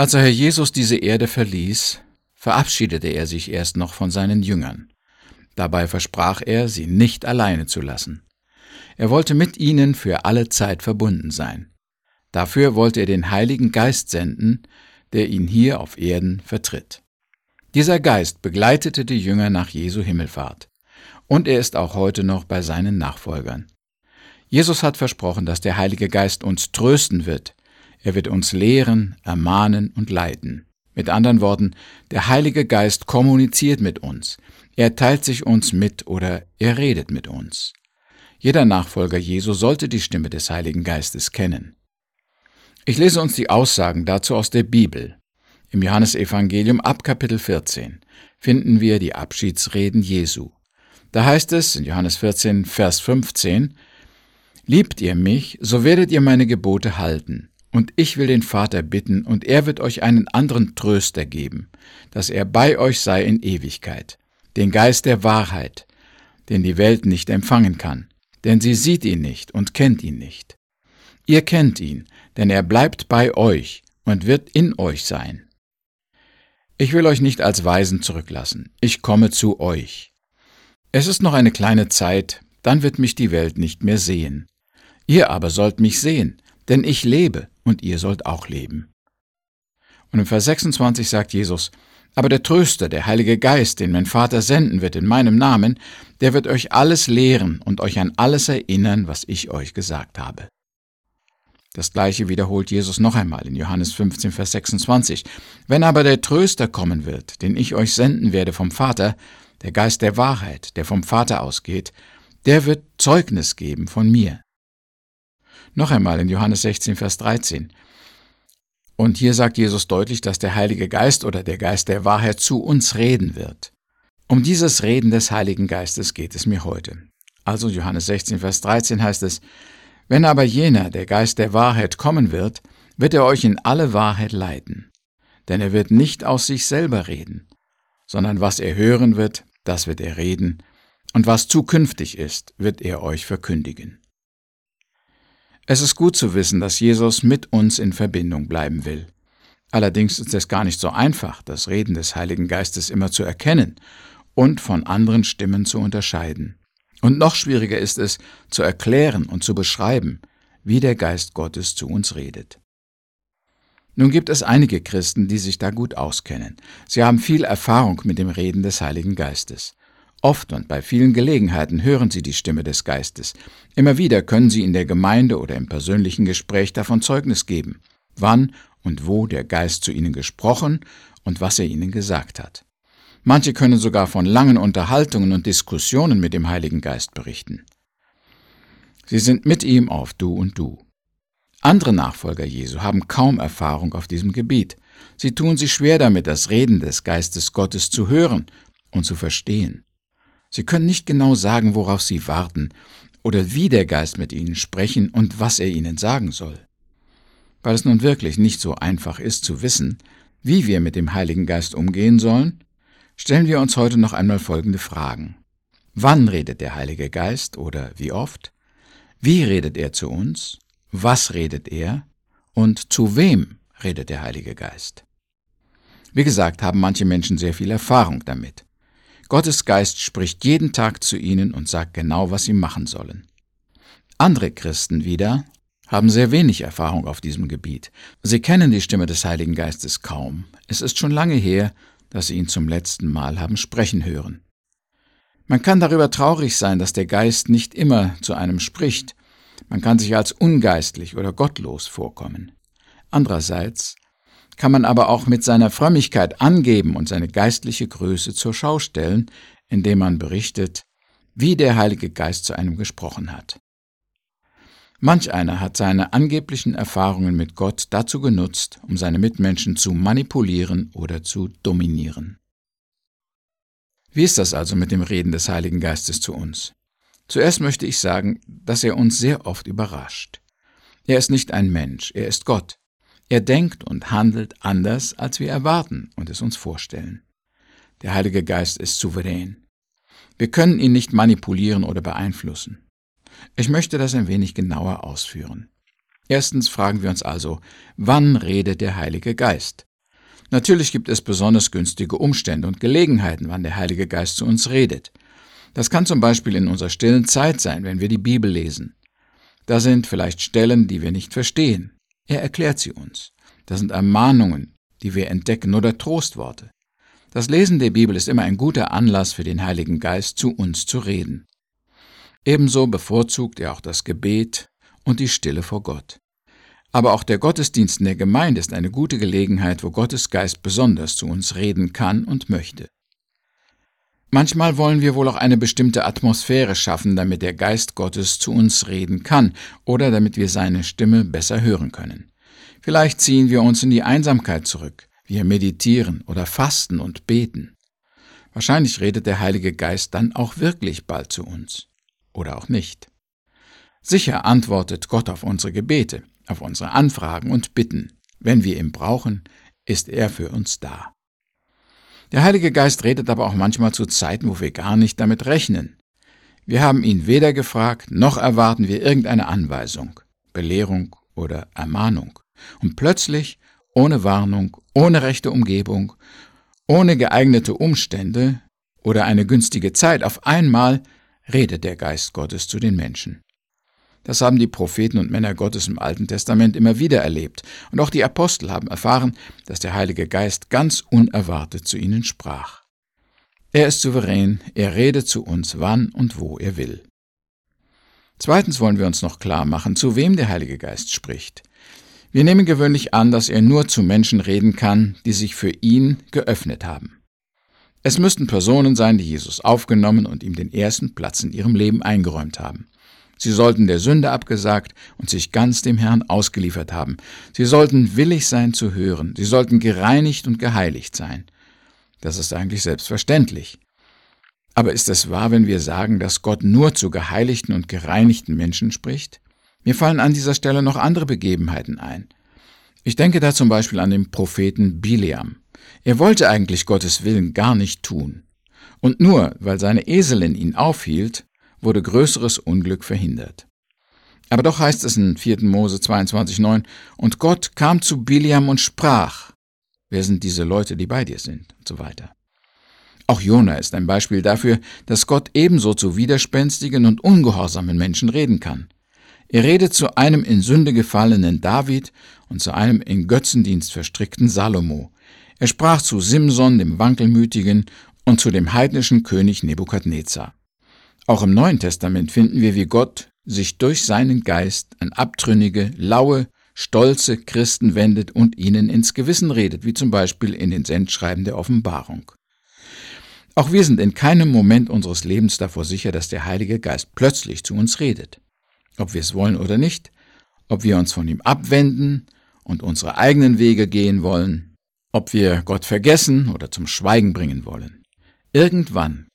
Als der Herr Jesus diese Erde verließ, verabschiedete er sich erst noch von seinen Jüngern. Dabei versprach er, sie nicht alleine zu lassen. Er wollte mit ihnen für alle Zeit verbunden sein. Dafür wollte er den Heiligen Geist senden, der ihn hier auf Erden vertritt. Dieser Geist begleitete die Jünger nach Jesu Himmelfahrt. Und er ist auch heute noch bei seinen Nachfolgern. Jesus hat versprochen, dass der Heilige Geist uns trösten wird. Er wird uns lehren, ermahnen und leiten. Mit anderen Worten, der Heilige Geist kommuniziert mit uns. Er teilt sich uns mit oder er redet mit uns. Jeder Nachfolger Jesu sollte die Stimme des Heiligen Geistes kennen. Ich lese uns die Aussagen dazu aus der Bibel. Im Johannesevangelium ab Kapitel 14 finden wir die Abschiedsreden Jesu. Da heißt es in Johannes 14, Vers 15, Liebt ihr mich, so werdet ihr meine Gebote halten. Und ich will den Vater bitten, und er wird euch einen anderen Tröster geben, dass er bei euch sei in Ewigkeit, den Geist der Wahrheit, den die Welt nicht empfangen kann, denn sie sieht ihn nicht und kennt ihn nicht. Ihr kennt ihn, denn er bleibt bei euch und wird in euch sein. Ich will euch nicht als Weisen zurücklassen, ich komme zu euch. Es ist noch eine kleine Zeit, dann wird mich die Welt nicht mehr sehen. Ihr aber sollt mich sehen, denn ich lebe und ihr sollt auch leben. Und im Vers 26 sagt Jesus, aber der Tröster, der Heilige Geist, den mein Vater senden wird in meinem Namen, der wird euch alles lehren und euch an alles erinnern, was ich euch gesagt habe. Das gleiche wiederholt Jesus noch einmal in Johannes 15, Vers 26. Wenn aber der Tröster kommen wird, den ich euch senden werde vom Vater, der Geist der Wahrheit, der vom Vater ausgeht, der wird Zeugnis geben von mir. Noch einmal in Johannes 16, Vers 13. Und hier sagt Jesus deutlich, dass der Heilige Geist oder der Geist der Wahrheit zu uns reden wird. Um dieses Reden des Heiligen Geistes geht es mir heute. Also Johannes 16, Vers 13 heißt es, Wenn aber jener, der Geist der Wahrheit, kommen wird, wird er euch in alle Wahrheit leiten. Denn er wird nicht aus sich selber reden, sondern was er hören wird, das wird er reden, und was zukünftig ist, wird er euch verkündigen. Es ist gut zu wissen, dass Jesus mit uns in Verbindung bleiben will. Allerdings ist es gar nicht so einfach, das Reden des Heiligen Geistes immer zu erkennen und von anderen Stimmen zu unterscheiden. Und noch schwieriger ist es, zu erklären und zu beschreiben, wie der Geist Gottes zu uns redet. Nun gibt es einige Christen, die sich da gut auskennen. Sie haben viel Erfahrung mit dem Reden des Heiligen Geistes. Oft und bei vielen Gelegenheiten hören Sie die Stimme des Geistes. Immer wieder können Sie in der Gemeinde oder im persönlichen Gespräch davon Zeugnis geben, wann und wo der Geist zu Ihnen gesprochen und was er Ihnen gesagt hat. Manche können sogar von langen Unterhaltungen und Diskussionen mit dem Heiligen Geist berichten. Sie sind mit ihm auf Du und Du. Andere Nachfolger Jesu haben kaum Erfahrung auf diesem Gebiet. Sie tun sich schwer damit, das Reden des Geistes Gottes zu hören und zu verstehen. Sie können nicht genau sagen, worauf Sie warten oder wie der Geist mit Ihnen sprechen und was er Ihnen sagen soll. Weil es nun wirklich nicht so einfach ist zu wissen, wie wir mit dem Heiligen Geist umgehen sollen, stellen wir uns heute noch einmal folgende Fragen. Wann redet der Heilige Geist oder wie oft? Wie redet er zu uns? Was redet er? Und zu wem redet der Heilige Geist? Wie gesagt, haben manche Menschen sehr viel Erfahrung damit. Gottes Geist spricht jeden Tag zu ihnen und sagt genau, was sie machen sollen. Andere Christen wieder haben sehr wenig Erfahrung auf diesem Gebiet. Sie kennen die Stimme des Heiligen Geistes kaum. Es ist schon lange her, dass sie ihn zum letzten Mal haben sprechen hören. Man kann darüber traurig sein, dass der Geist nicht immer zu einem spricht. Man kann sich als ungeistlich oder gottlos vorkommen. Andererseits kann man aber auch mit seiner Frömmigkeit angeben und seine geistliche Größe zur Schau stellen, indem man berichtet, wie der Heilige Geist zu einem gesprochen hat. Manch einer hat seine angeblichen Erfahrungen mit Gott dazu genutzt, um seine Mitmenschen zu manipulieren oder zu dominieren. Wie ist das also mit dem Reden des Heiligen Geistes zu uns? Zuerst möchte ich sagen, dass er uns sehr oft überrascht. Er ist nicht ein Mensch, er ist Gott. Er denkt und handelt anders, als wir erwarten und es uns vorstellen. Der Heilige Geist ist souverän. Wir können ihn nicht manipulieren oder beeinflussen. Ich möchte das ein wenig genauer ausführen. Erstens fragen wir uns also, wann redet der Heilige Geist? Natürlich gibt es besonders günstige Umstände und Gelegenheiten, wann der Heilige Geist zu uns redet. Das kann zum Beispiel in unserer stillen Zeit sein, wenn wir die Bibel lesen. Da sind vielleicht Stellen, die wir nicht verstehen. Er erklärt sie uns. Da sind Ermahnungen, die wir entdecken oder Trostworte. Das Lesen der Bibel ist immer ein guter Anlass für den Heiligen Geist, zu uns zu reden. Ebenso bevorzugt er auch das Gebet und die Stille vor Gott. Aber auch der Gottesdienst in der Gemeinde ist eine gute Gelegenheit, wo Gottes Geist besonders zu uns reden kann und möchte. Manchmal wollen wir wohl auch eine bestimmte Atmosphäre schaffen, damit der Geist Gottes zu uns reden kann oder damit wir seine Stimme besser hören können. Vielleicht ziehen wir uns in die Einsamkeit zurück, wir meditieren oder fasten und beten. Wahrscheinlich redet der Heilige Geist dann auch wirklich bald zu uns. Oder auch nicht. Sicher antwortet Gott auf unsere Gebete, auf unsere Anfragen und Bitten. Wenn wir ihn brauchen, ist er für uns da. Der Heilige Geist redet aber auch manchmal zu Zeiten, wo wir gar nicht damit rechnen. Wir haben ihn weder gefragt, noch erwarten wir irgendeine Anweisung, Belehrung oder Ermahnung. Und plötzlich, ohne Warnung, ohne rechte Umgebung, ohne geeignete Umstände oder eine günstige Zeit, auf einmal redet der Geist Gottes zu den Menschen. Das haben die Propheten und Männer Gottes im Alten Testament immer wieder erlebt, und auch die Apostel haben erfahren, dass der Heilige Geist ganz unerwartet zu ihnen sprach. Er ist souverän, er redet zu uns, wann und wo er will. Zweitens wollen wir uns noch klar machen, zu wem der Heilige Geist spricht. Wir nehmen gewöhnlich an, dass er nur zu Menschen reden kann, die sich für ihn geöffnet haben. Es müssten Personen sein, die Jesus aufgenommen und ihm den ersten Platz in ihrem Leben eingeräumt haben. Sie sollten der Sünde abgesagt und sich ganz dem Herrn ausgeliefert haben. Sie sollten willig sein zu hören. Sie sollten gereinigt und geheiligt sein. Das ist eigentlich selbstverständlich. Aber ist es wahr, wenn wir sagen, dass Gott nur zu geheiligten und gereinigten Menschen spricht? Mir fallen an dieser Stelle noch andere Begebenheiten ein. Ich denke da zum Beispiel an den Propheten Bileam. Er wollte eigentlich Gottes Willen gar nicht tun. Und nur weil seine Eselin ihn aufhielt, wurde größeres Unglück verhindert. Aber doch heißt es in 4. Mose 22,9, und Gott kam zu Biliam und sprach, wer sind diese Leute, die bei dir sind, und so weiter. Auch Jona ist ein Beispiel dafür, dass Gott ebenso zu widerspenstigen und ungehorsamen Menschen reden kann. Er redet zu einem in Sünde gefallenen David und zu einem in Götzendienst verstrickten Salomo. Er sprach zu Simson, dem Wankelmütigen, und zu dem heidnischen König Nebukadnezar. Auch im Neuen Testament finden wir, wie Gott sich durch seinen Geist an abtrünnige, laue, stolze Christen wendet und ihnen ins Gewissen redet, wie zum Beispiel in den Sendschreiben der Offenbarung. Auch wir sind in keinem Moment unseres Lebens davor sicher, dass der Heilige Geist plötzlich zu uns redet. Ob wir es wollen oder nicht, ob wir uns von ihm abwenden und unsere eigenen Wege gehen wollen, ob wir Gott vergessen oder zum Schweigen bringen wollen. Irgendwann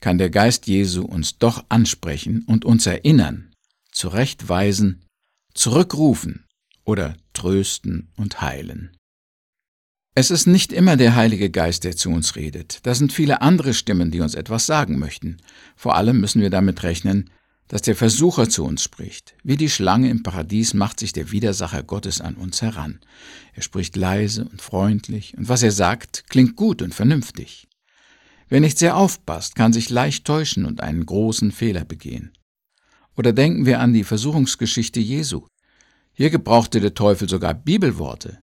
kann der Geist Jesu uns doch ansprechen und uns erinnern, zurechtweisen, zurückrufen oder trösten und heilen. Es ist nicht immer der Heilige Geist, der zu uns redet. Da sind viele andere Stimmen, die uns etwas sagen möchten. Vor allem müssen wir damit rechnen, dass der Versucher zu uns spricht. Wie die Schlange im Paradies macht sich der Widersacher Gottes an uns heran. Er spricht leise und freundlich, und was er sagt, klingt gut und vernünftig. Wer nicht sehr aufpasst, kann sich leicht täuschen und einen großen Fehler begehen. Oder denken wir an die Versuchungsgeschichte Jesu. Hier gebrauchte der Teufel sogar Bibelworte.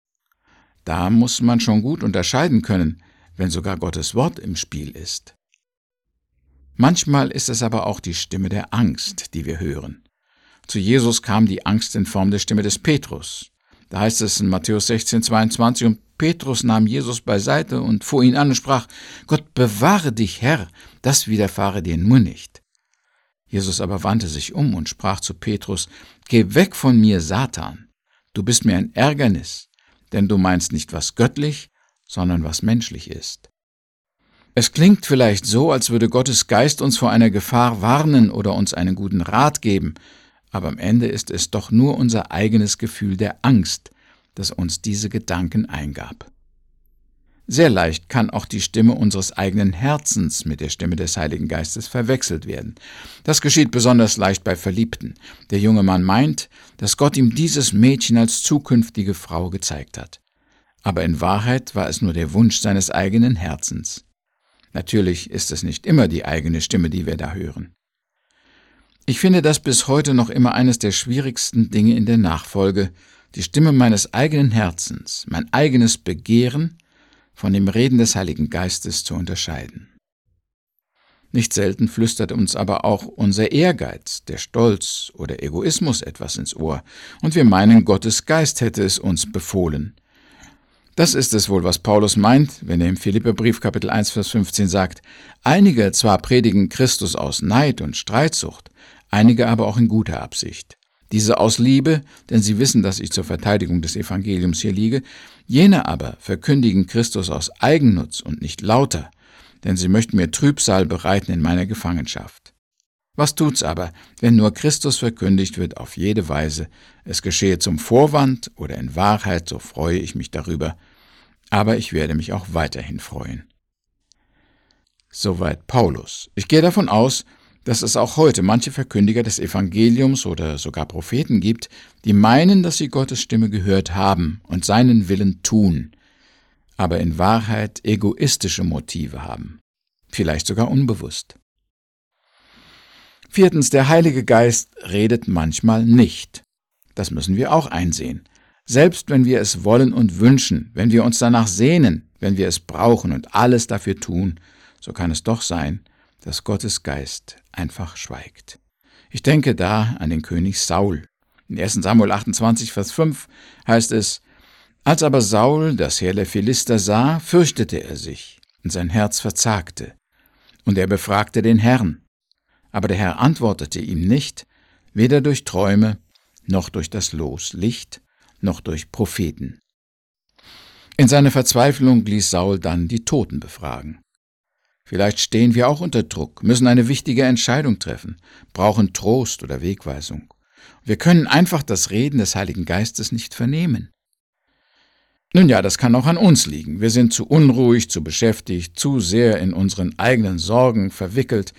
Da muss man schon gut unterscheiden können, wenn sogar Gottes Wort im Spiel ist. Manchmal ist es aber auch die Stimme der Angst, die wir hören. Zu Jesus kam die Angst in Form der Stimme des Petrus. Da heißt es in Matthäus 16, 22, und Petrus nahm Jesus beiseite und fuhr ihn an und sprach, Gott bewahre dich, Herr, das widerfahre dir nur nicht. Jesus aber wandte sich um und sprach zu Petrus, Geh weg von mir, Satan, du bist mir ein Ärgernis, denn du meinst nicht, was göttlich, sondern was menschlich ist. Es klingt vielleicht so, als würde Gottes Geist uns vor einer Gefahr warnen oder uns einen guten Rat geben, aber am Ende ist es doch nur unser eigenes Gefühl der Angst, das uns diese Gedanken eingab. Sehr leicht kann auch die Stimme unseres eigenen Herzens mit der Stimme des Heiligen Geistes verwechselt werden. Das geschieht besonders leicht bei Verliebten. Der junge Mann meint, dass Gott ihm dieses Mädchen als zukünftige Frau gezeigt hat. aber in Wahrheit war es nur der Wunsch seines eigenen Herzens. Natürlich ist es nicht immer die eigene Stimme, die wir da hören. Ich finde das bis heute noch immer eines der schwierigsten Dinge in der Nachfolge, die Stimme meines eigenen Herzens, mein eigenes Begehren von dem Reden des Heiligen Geistes zu unterscheiden. Nicht selten flüstert uns aber auch unser Ehrgeiz, der Stolz oder Egoismus etwas ins Ohr, und wir meinen, Gottes Geist hätte es uns befohlen. Das ist es wohl, was Paulus meint, wenn er im Philipperbrief Kapitel 1 Vers 15 sagt, einige zwar predigen Christus aus Neid und Streitsucht, einige aber auch in guter Absicht. Diese aus Liebe, denn sie wissen, dass ich zur Verteidigung des Evangeliums hier liege, jene aber verkündigen Christus aus Eigennutz und nicht lauter, denn sie möchten mir Trübsal bereiten in meiner Gefangenschaft. Was tut's aber, wenn nur Christus verkündigt wird auf jede Weise, es geschehe zum Vorwand oder in Wahrheit, so freue ich mich darüber, aber ich werde mich auch weiterhin freuen. Soweit Paulus. Ich gehe davon aus, dass es auch heute manche Verkündiger des Evangeliums oder sogar Propheten gibt, die meinen, dass sie Gottes Stimme gehört haben und seinen Willen tun, aber in Wahrheit egoistische Motive haben, vielleicht sogar unbewusst. Viertens, der Heilige Geist redet manchmal nicht. Das müssen wir auch einsehen. Selbst wenn wir es wollen und wünschen, wenn wir uns danach sehnen, wenn wir es brauchen und alles dafür tun, so kann es doch sein, dass Gottes Geist einfach schweigt. Ich denke da an den König Saul. In 1 Samuel 28, Vers 5 heißt es, als aber Saul das Heer der Philister sah, fürchtete er sich, und sein Herz verzagte. Und er befragte den Herrn. Aber der Herr antwortete ihm nicht, weder durch Träume, noch durch das Los Licht, noch durch Propheten. In seiner Verzweiflung ließ Saul dann die Toten befragen. Vielleicht stehen wir auch unter Druck, müssen eine wichtige Entscheidung treffen, brauchen Trost oder Wegweisung. Wir können einfach das Reden des Heiligen Geistes nicht vernehmen. Nun ja, das kann auch an uns liegen. Wir sind zu unruhig, zu beschäftigt, zu sehr in unseren eigenen Sorgen verwickelt,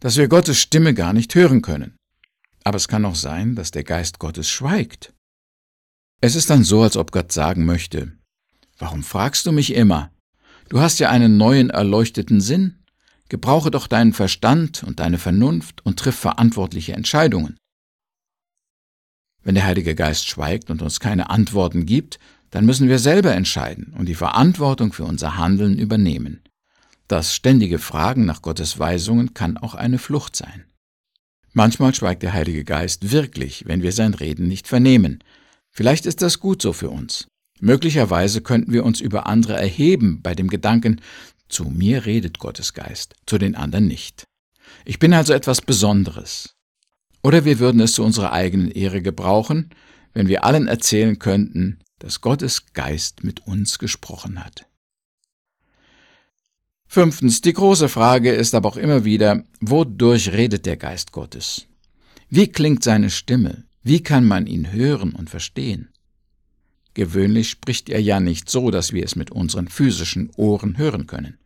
dass wir Gottes Stimme gar nicht hören können. Aber es kann auch sein, dass der Geist Gottes schweigt. Es ist dann so, als ob Gott sagen möchte, Warum fragst du mich immer? Du hast ja einen neuen erleuchteten Sinn. Gebrauche doch deinen Verstand und deine Vernunft und triff verantwortliche Entscheidungen. Wenn der Heilige Geist schweigt und uns keine Antworten gibt, dann müssen wir selber entscheiden und die Verantwortung für unser Handeln übernehmen. Das ständige Fragen nach Gottes Weisungen kann auch eine Flucht sein. Manchmal schweigt der Heilige Geist wirklich, wenn wir sein Reden nicht vernehmen. Vielleicht ist das gut so für uns. Möglicherweise könnten wir uns über andere erheben bei dem Gedanken, zu mir redet Gottes Geist, zu den anderen nicht. Ich bin also etwas Besonderes. Oder wir würden es zu unserer eigenen Ehre gebrauchen, wenn wir allen erzählen könnten, dass Gottes Geist mit uns gesprochen hat. Fünftens, die große Frage ist aber auch immer wieder, wodurch redet der Geist Gottes? Wie klingt seine Stimme? Wie kann man ihn hören und verstehen? Gewöhnlich spricht er ja nicht so, dass wir es mit unseren physischen Ohren hören können,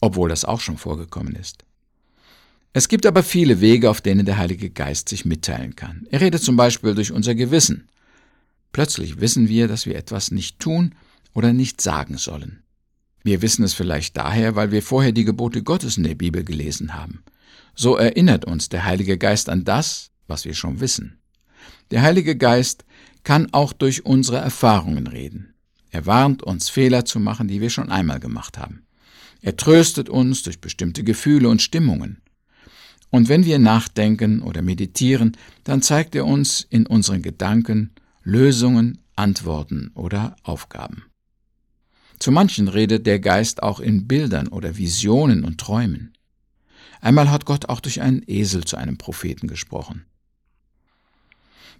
obwohl das auch schon vorgekommen ist. Es gibt aber viele Wege, auf denen der Heilige Geist sich mitteilen kann. Er redet zum Beispiel durch unser Gewissen. Plötzlich wissen wir, dass wir etwas nicht tun oder nicht sagen sollen. Wir wissen es vielleicht daher, weil wir vorher die Gebote Gottes in der Bibel gelesen haben. So erinnert uns der Heilige Geist an das, was wir schon wissen. Der Heilige Geist kann auch durch unsere Erfahrungen reden. Er warnt uns, Fehler zu machen, die wir schon einmal gemacht haben. Er tröstet uns durch bestimmte Gefühle und Stimmungen. Und wenn wir nachdenken oder meditieren, dann zeigt er uns in unseren Gedanken, Lösungen, Antworten oder Aufgaben. Zu manchen redet der Geist auch in Bildern oder Visionen und Träumen. Einmal hat Gott auch durch einen Esel zu einem Propheten gesprochen.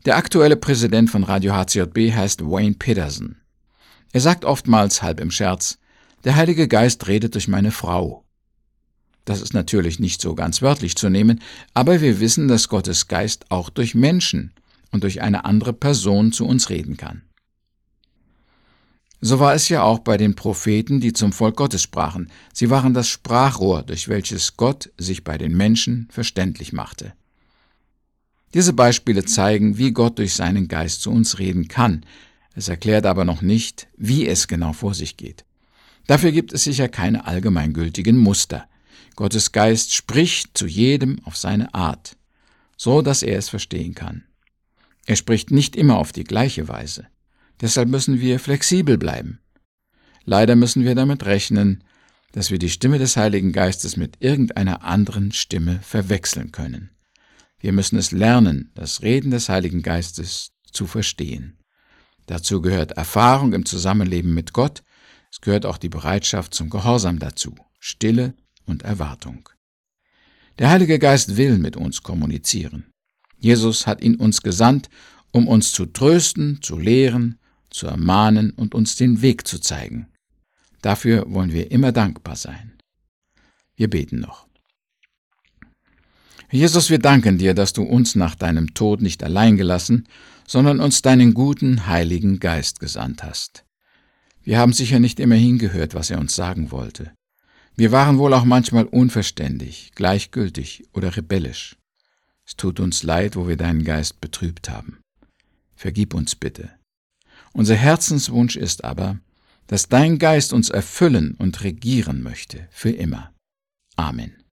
Der aktuelle Präsident von Radio HCJB heißt Wayne Peterson. Er sagt oftmals halb im Scherz, der Heilige Geist redet durch meine Frau. Das ist natürlich nicht so ganz wörtlich zu nehmen, aber wir wissen, dass Gottes Geist auch durch Menschen und durch eine andere Person zu uns reden kann. So war es ja auch bei den Propheten, die zum Volk Gottes sprachen. Sie waren das Sprachrohr, durch welches Gott sich bei den Menschen verständlich machte. Diese Beispiele zeigen, wie Gott durch seinen Geist zu uns reden kann, Es erklärt aber noch nicht, wie es genau vor sich geht. Dafür gibt es sicher keine allgemeingültigen Muster. Gottes Geist spricht zu jedem auf seine Art, so dass er es verstehen kann. Er spricht nicht immer auf die gleiche Weise. Deshalb müssen wir flexibel bleiben. Leider müssen wir damit rechnen, dass wir die Stimme des Heiligen Geistes mit irgendeiner anderen Stimme verwechseln können. Wir müssen es lernen, das Reden des Heiligen Geistes zu verstehen. Dazu gehört Erfahrung im Zusammenleben mit Gott, es gehört auch die Bereitschaft zum Gehorsam dazu, Stille und Erwartung. Der Heilige Geist will mit uns kommunizieren. Jesus hat ihn uns gesandt, um uns zu trösten, zu lehren, zu ermahnen und uns den Weg zu zeigen. Dafür wollen wir immer dankbar sein. Wir beten noch. Jesus, wir danken dir, dass du uns nach deinem Tod nicht allein gelassen, sondern uns deinen guten, heiligen Geist gesandt hast. Wir haben sicher nicht immer hingehört, was er uns sagen wollte. Wir waren wohl auch manchmal unverständig, gleichgültig oder rebellisch. Es tut uns leid, wo wir deinen Geist betrübt haben. Vergib uns bitte. Unser Herzenswunsch ist aber, dass dein Geist uns erfüllen und regieren möchte für immer. Amen.